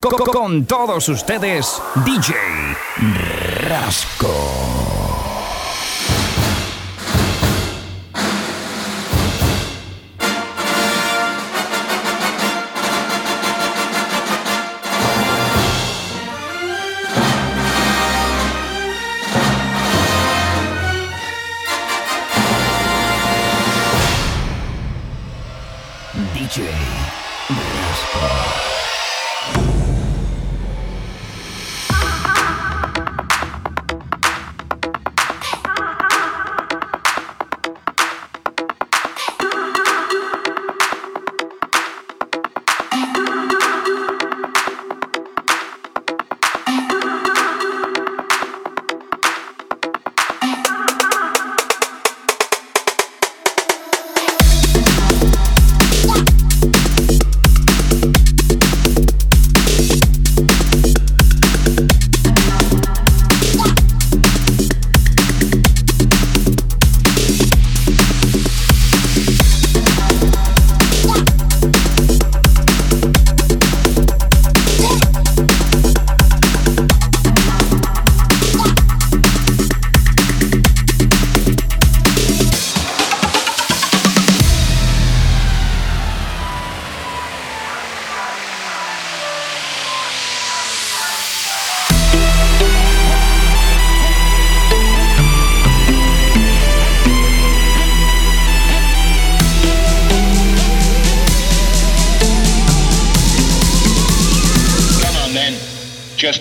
Con, con todos ustedes, DJ Rasco.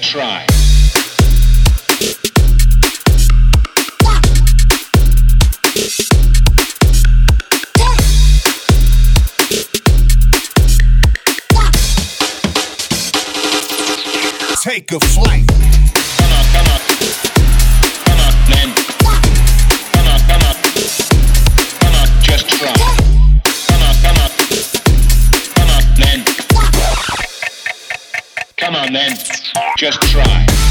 try. Take a flight. Just try.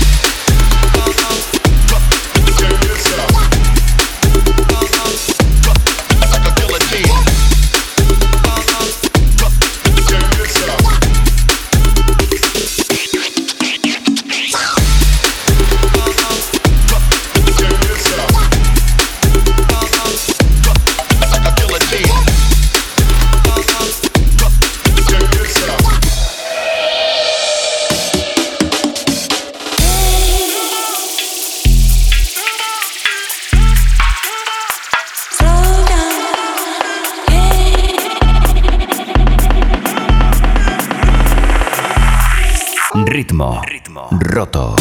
roto.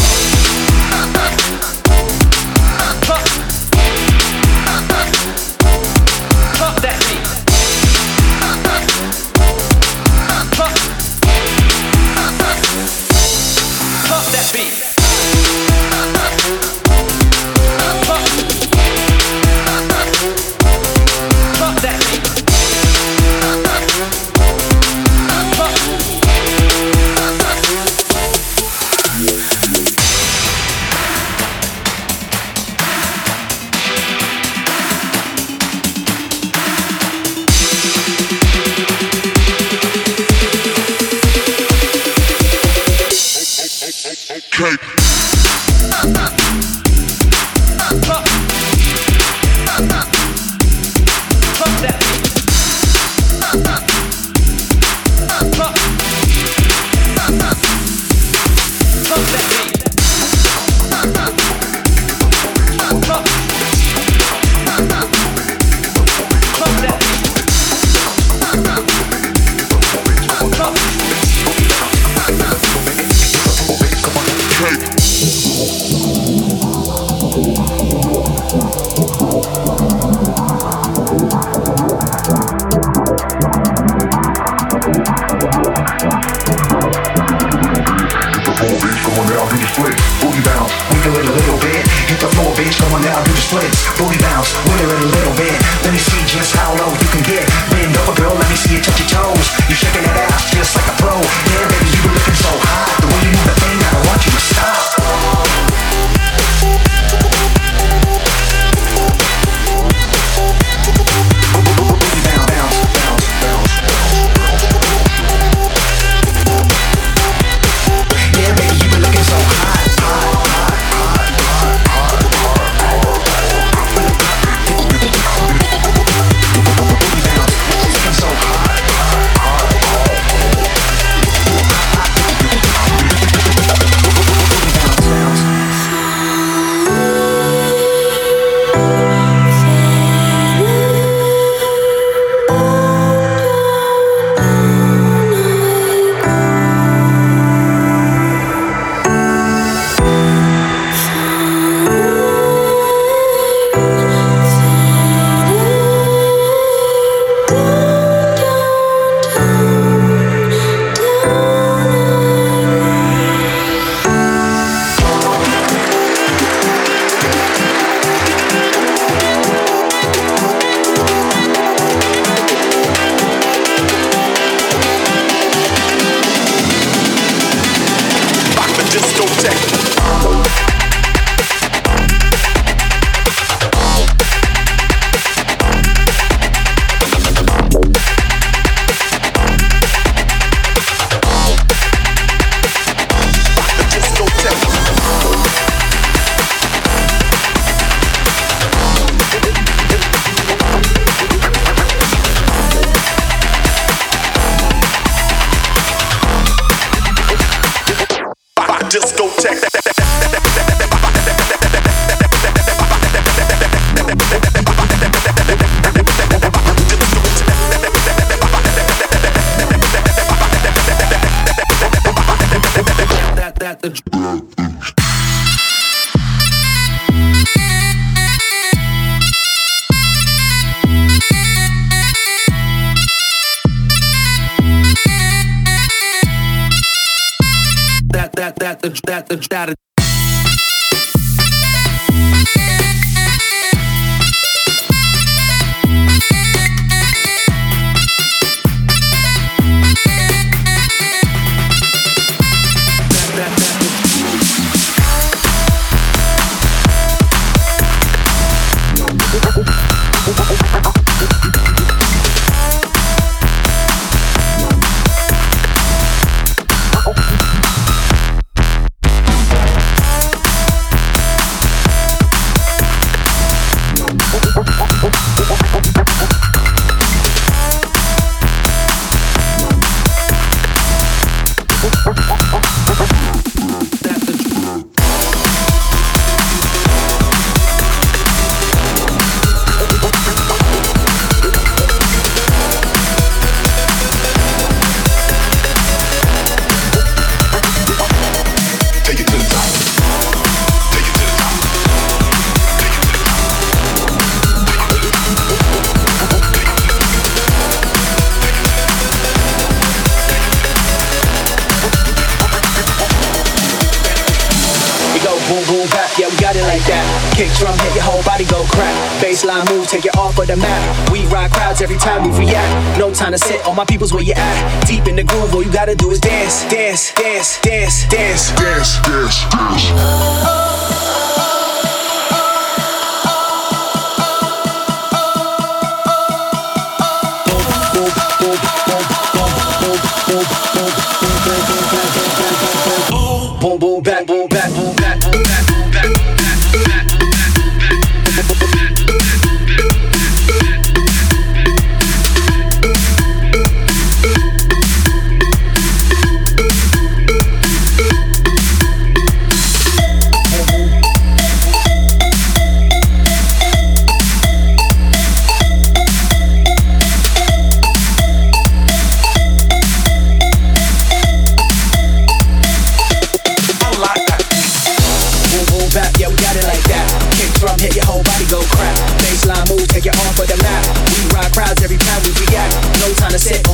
Okay. Uh, uh, uh, my people's where you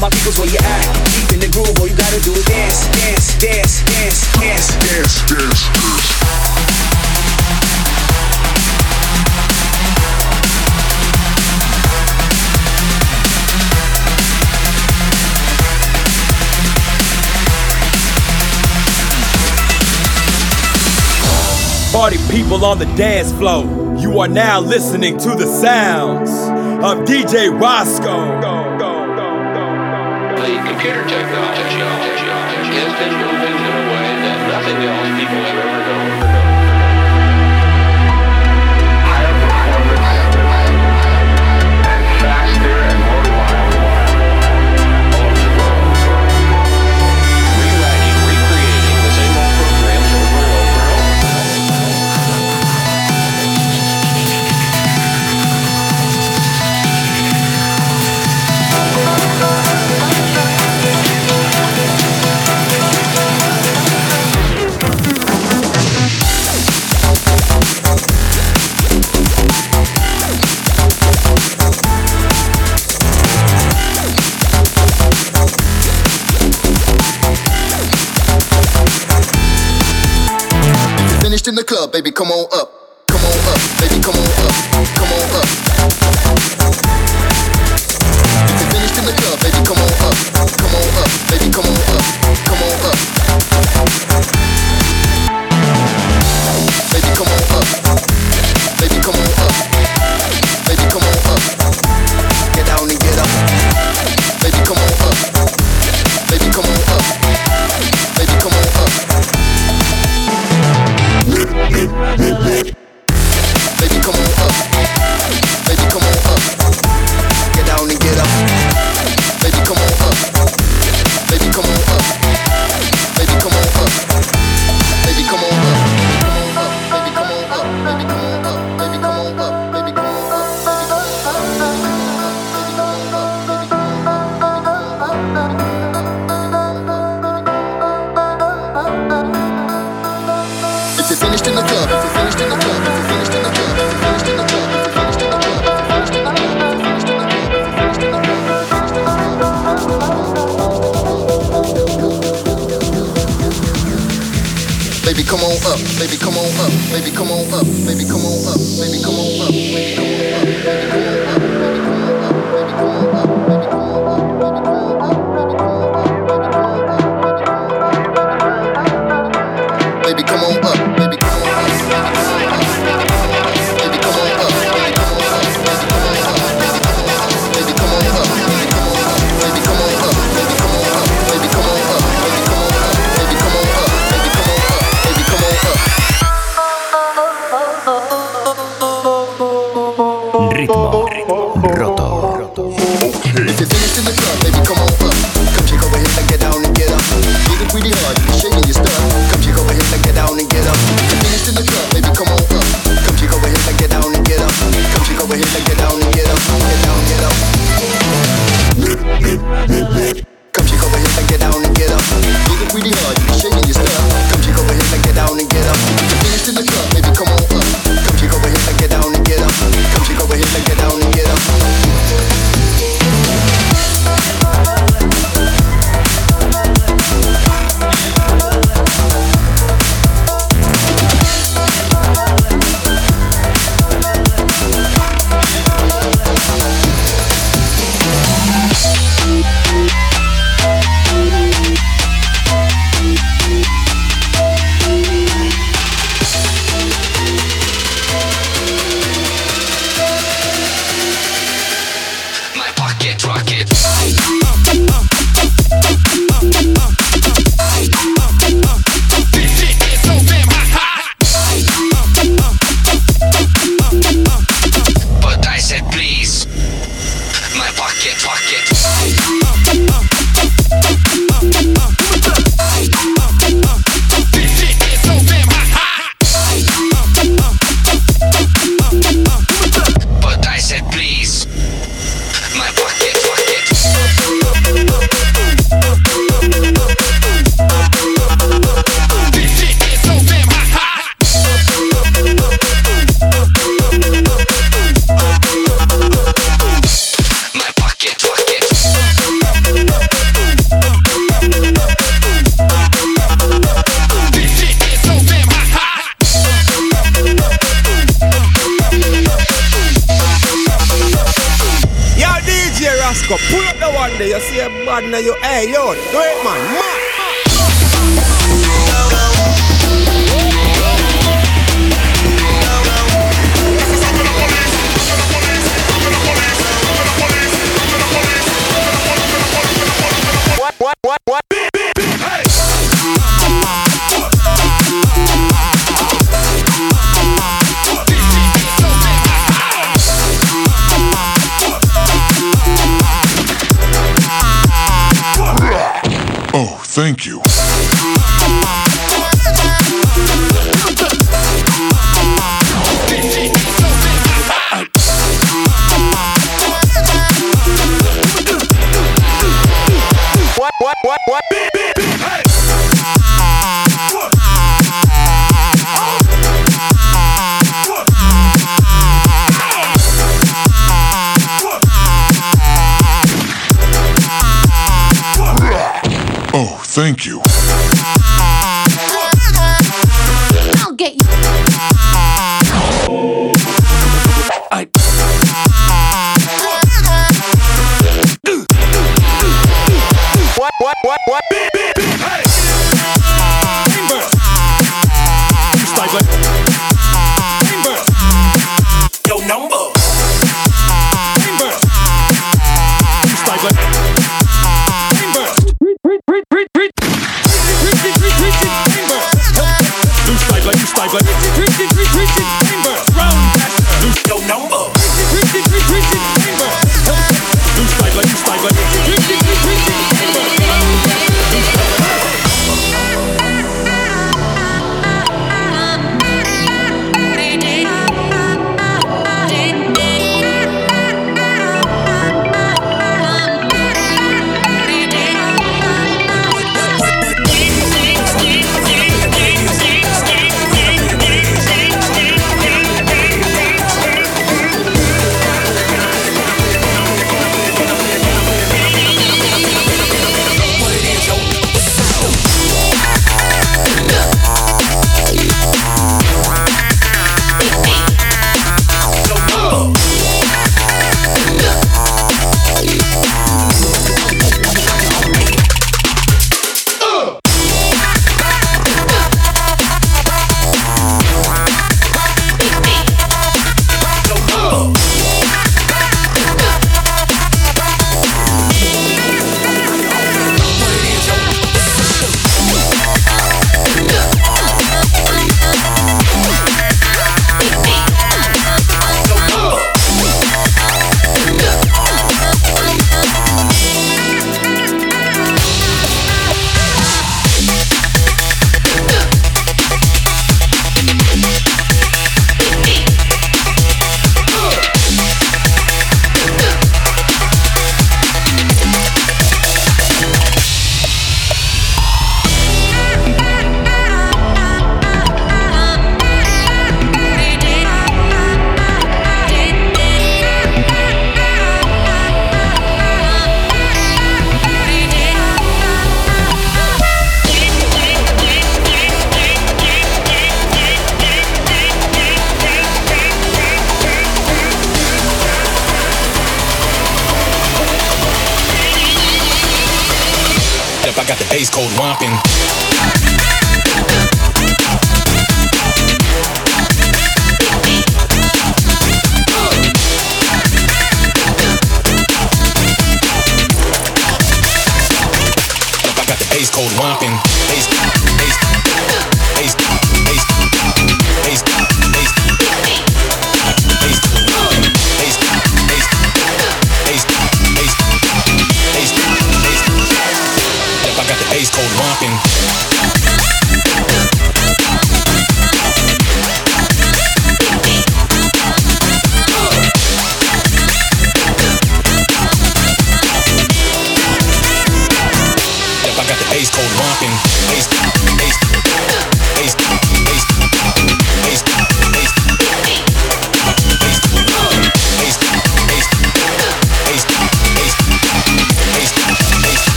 my people's where you at. Deep in the groove, all you gotta do is dance, dance, dance, dance, dance, dance, dance, dance. Party people on the dance floor. You are now listening to the sounds of DJ Rasco. come on up. Thank you. What, what, what, what? Thank you.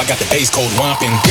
I got the bass code romping.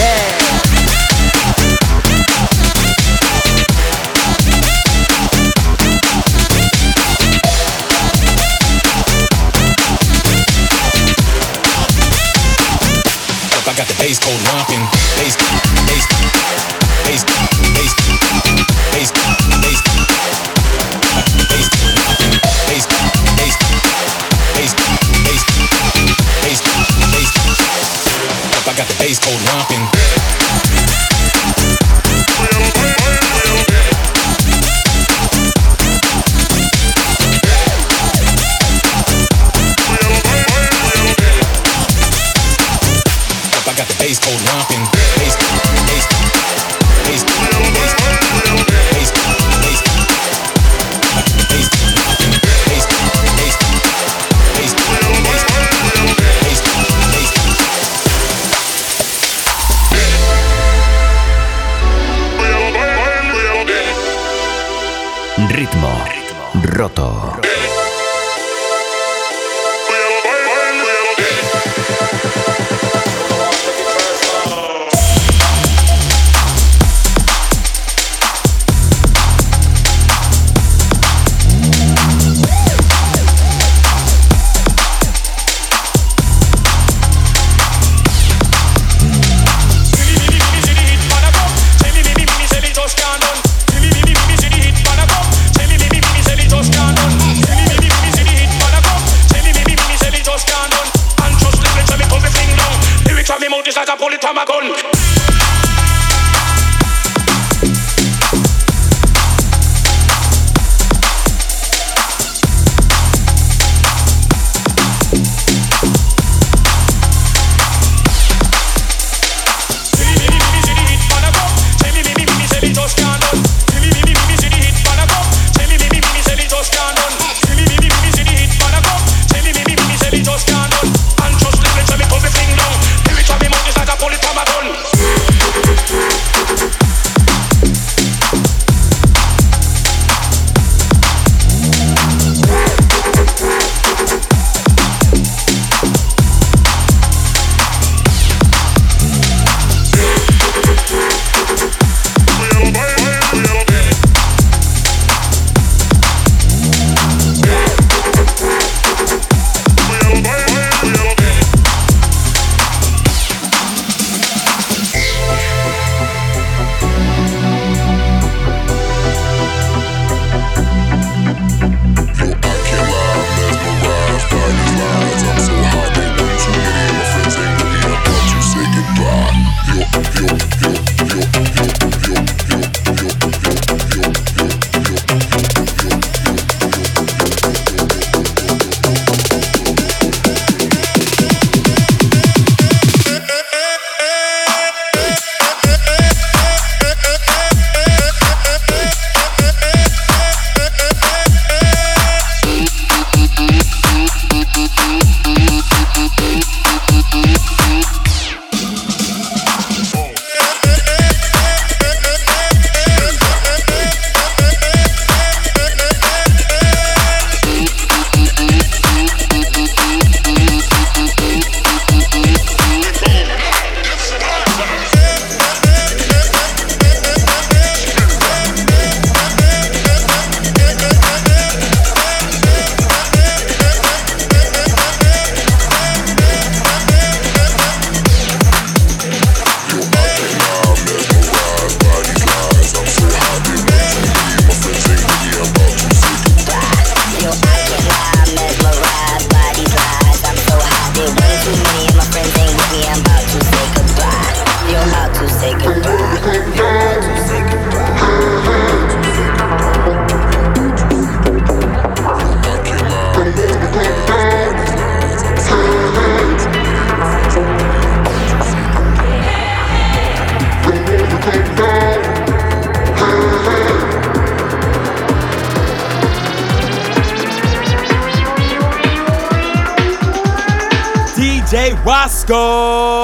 Rasco.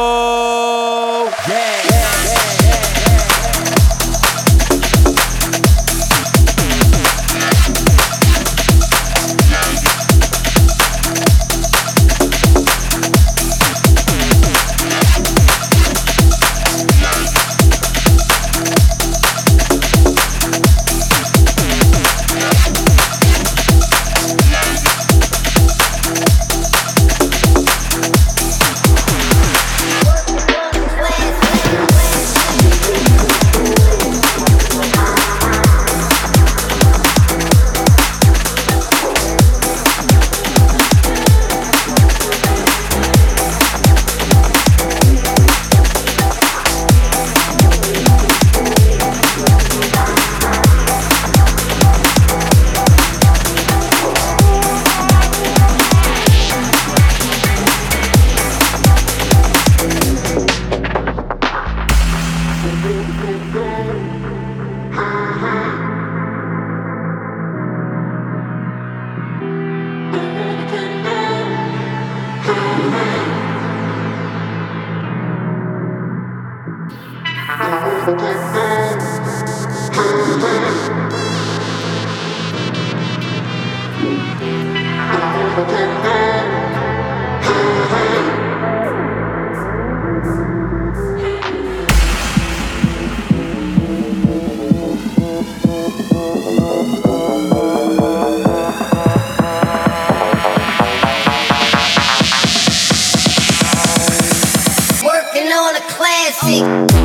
Classic.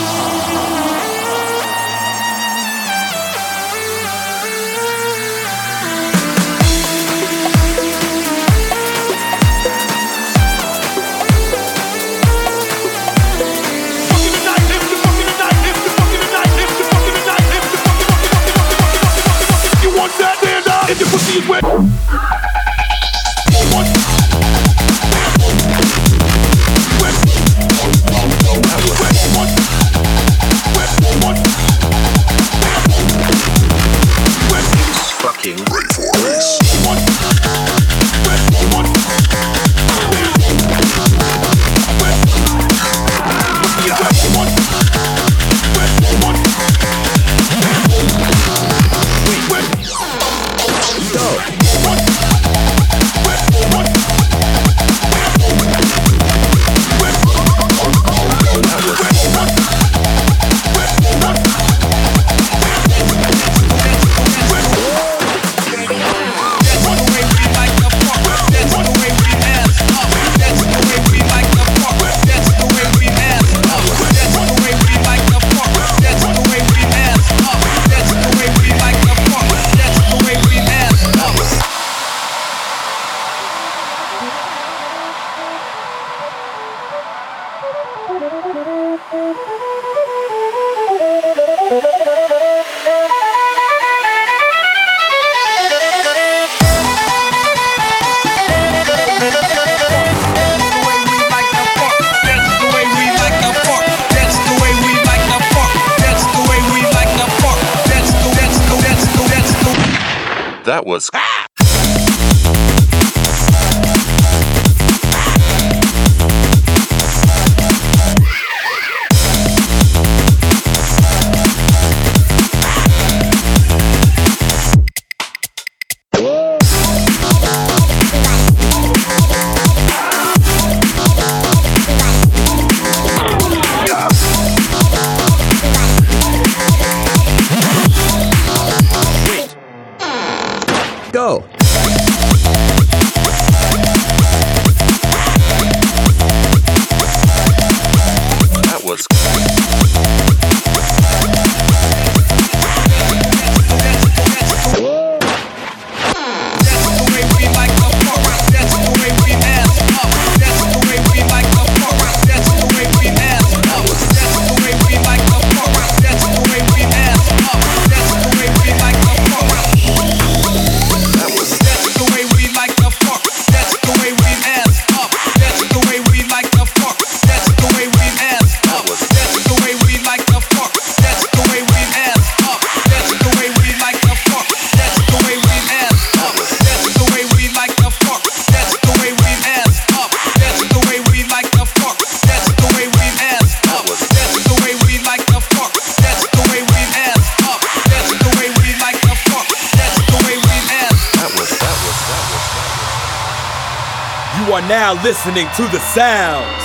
Listening to the sounds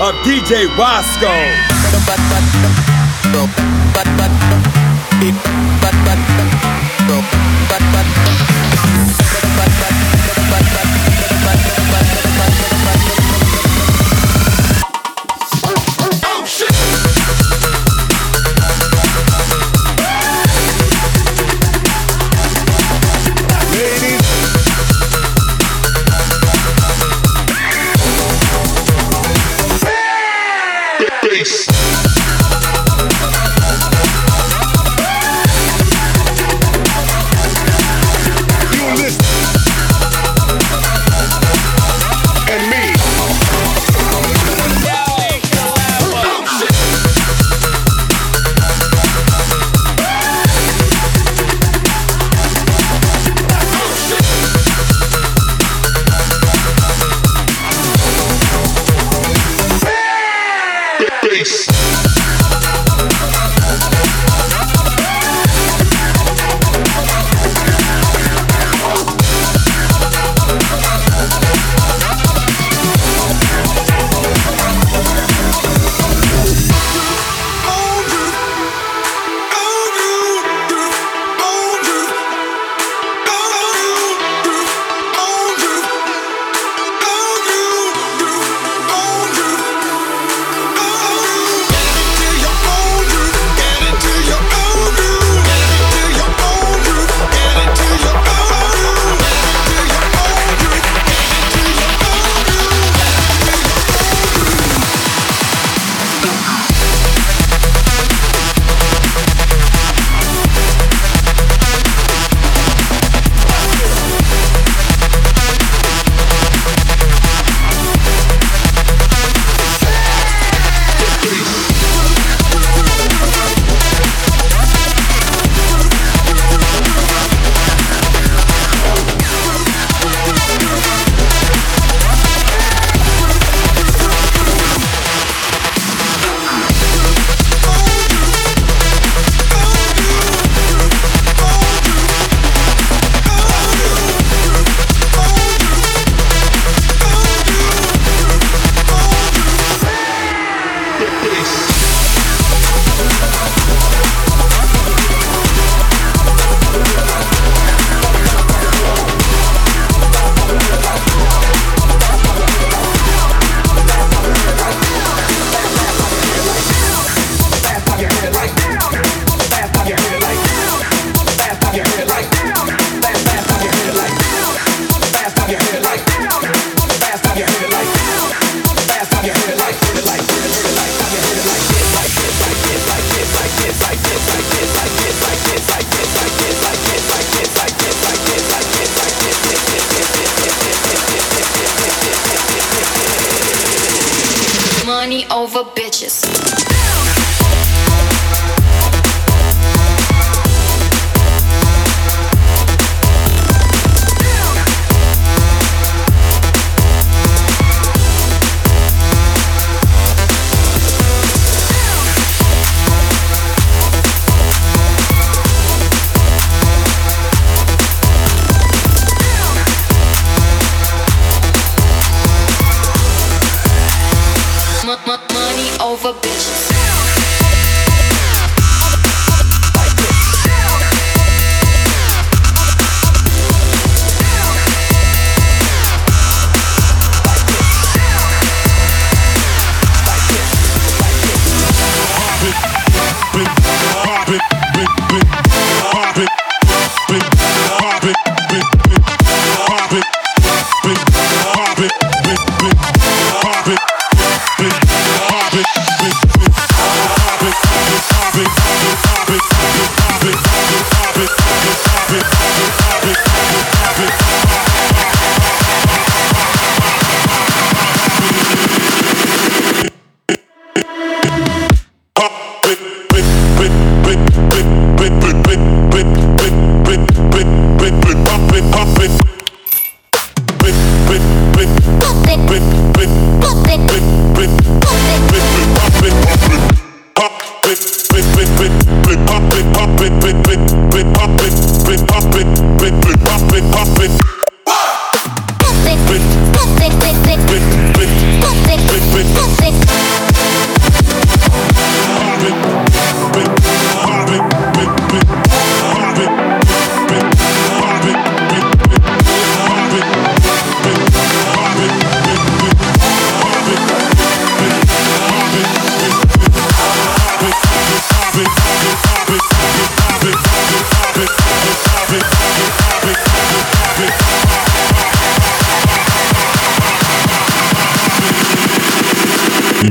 of DJ Rasco.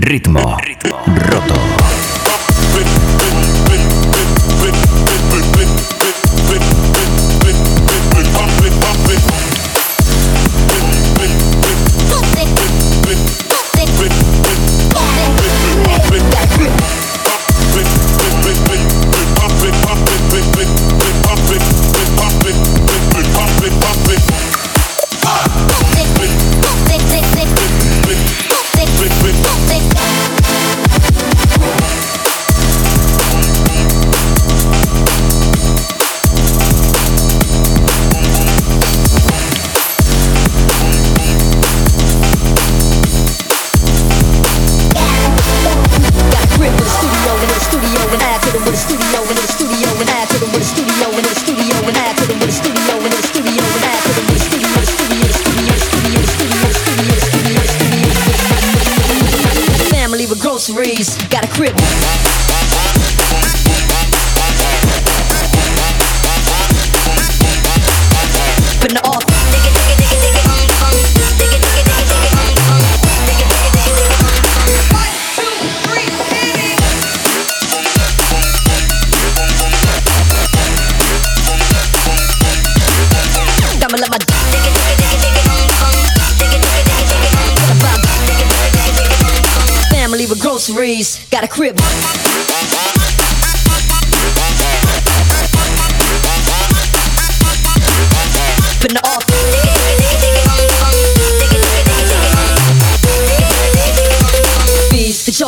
Ritmo. Ritmo. Roto.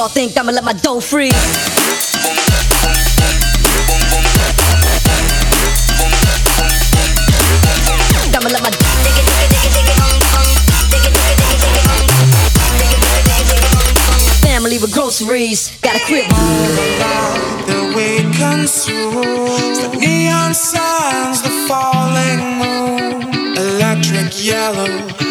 Y'all think I'ma let my dough free? Family with groceries, got a crib. The wind comes through, the neon signs, the falling moon, electric yellow.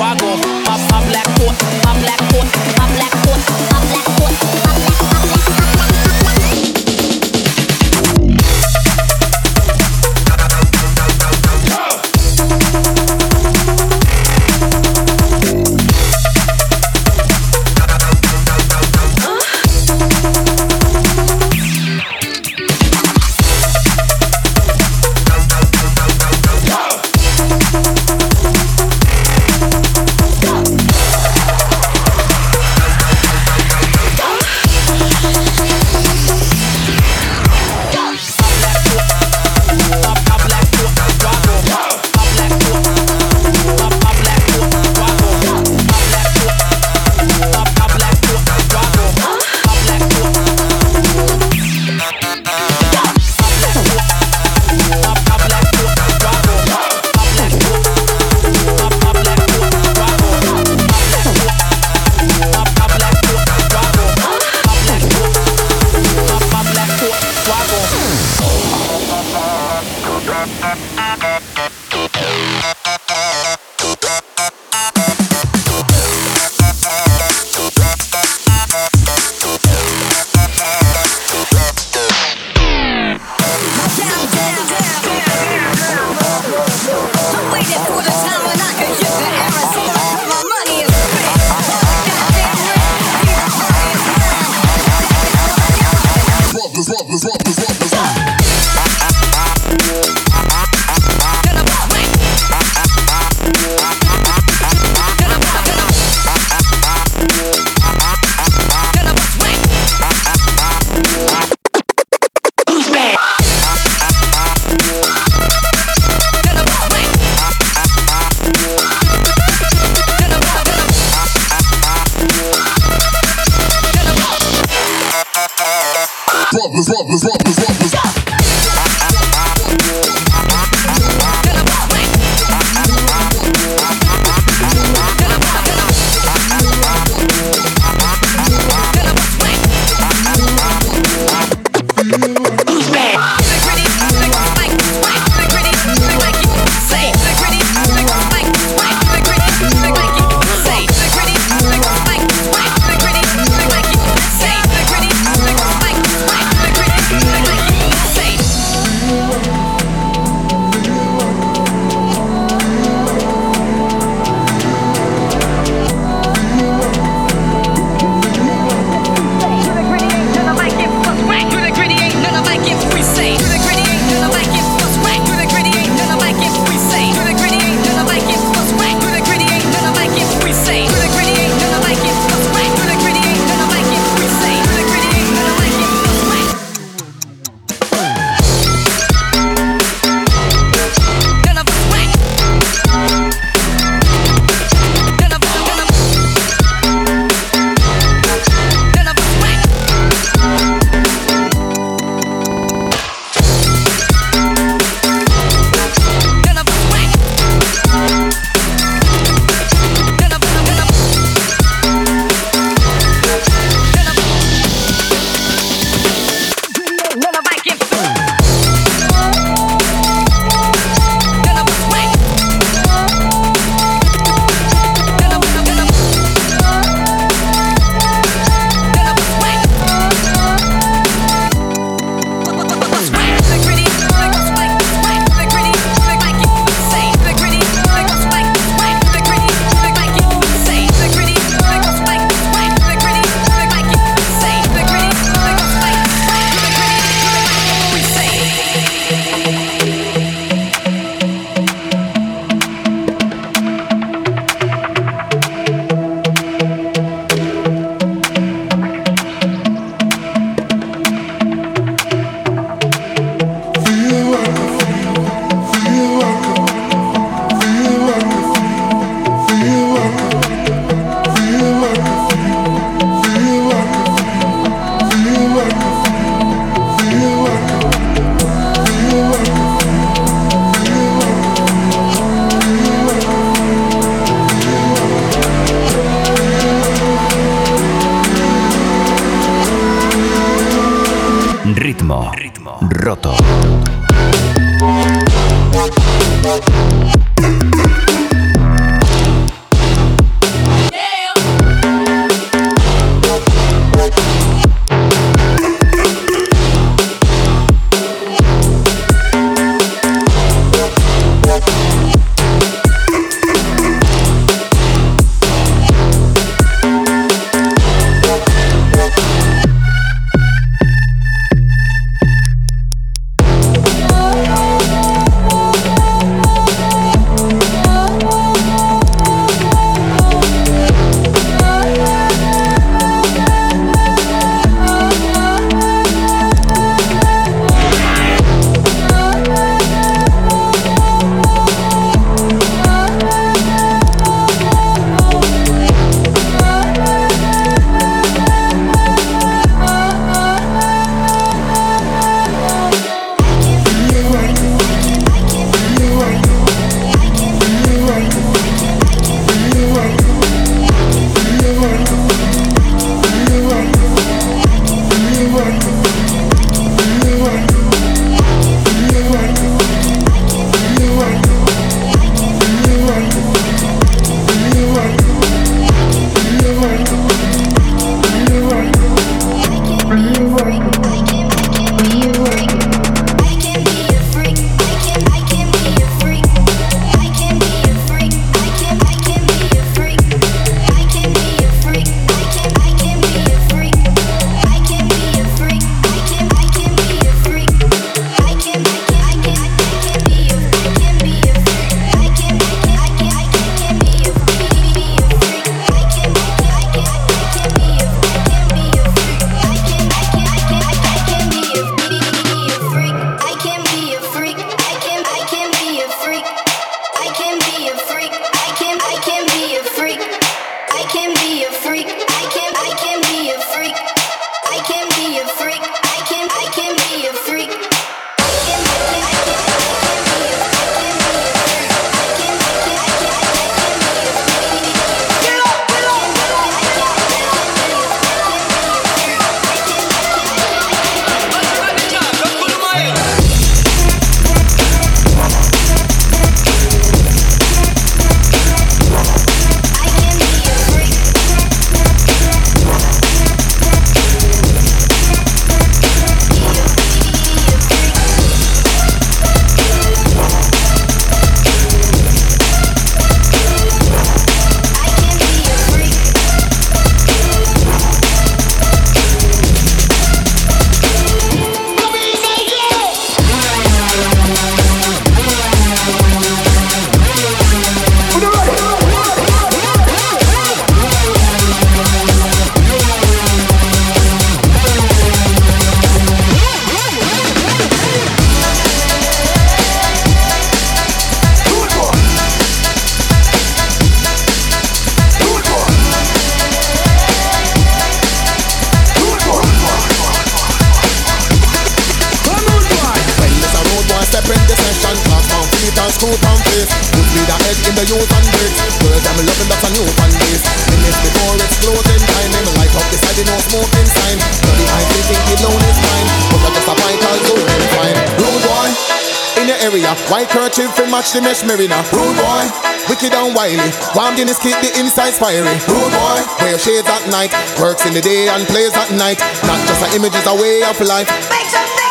screw from face. Put me the head in the youth and bricks. Girls, I'm loving that's a new fan base. Minutes before it's closing time, them light up beside the no smoking sign. Dirty eyes, they think the loan is mine. But I just a vital zone and fine. Rude boy. In your area, white kerchief fi match the mesh merina. Rude boy, wicked and wily. Warm Guinness keep the inside fiery. Rude boy, wear shades at night, works in the day and plays at night. Not just an image, it's a way of life. Make some,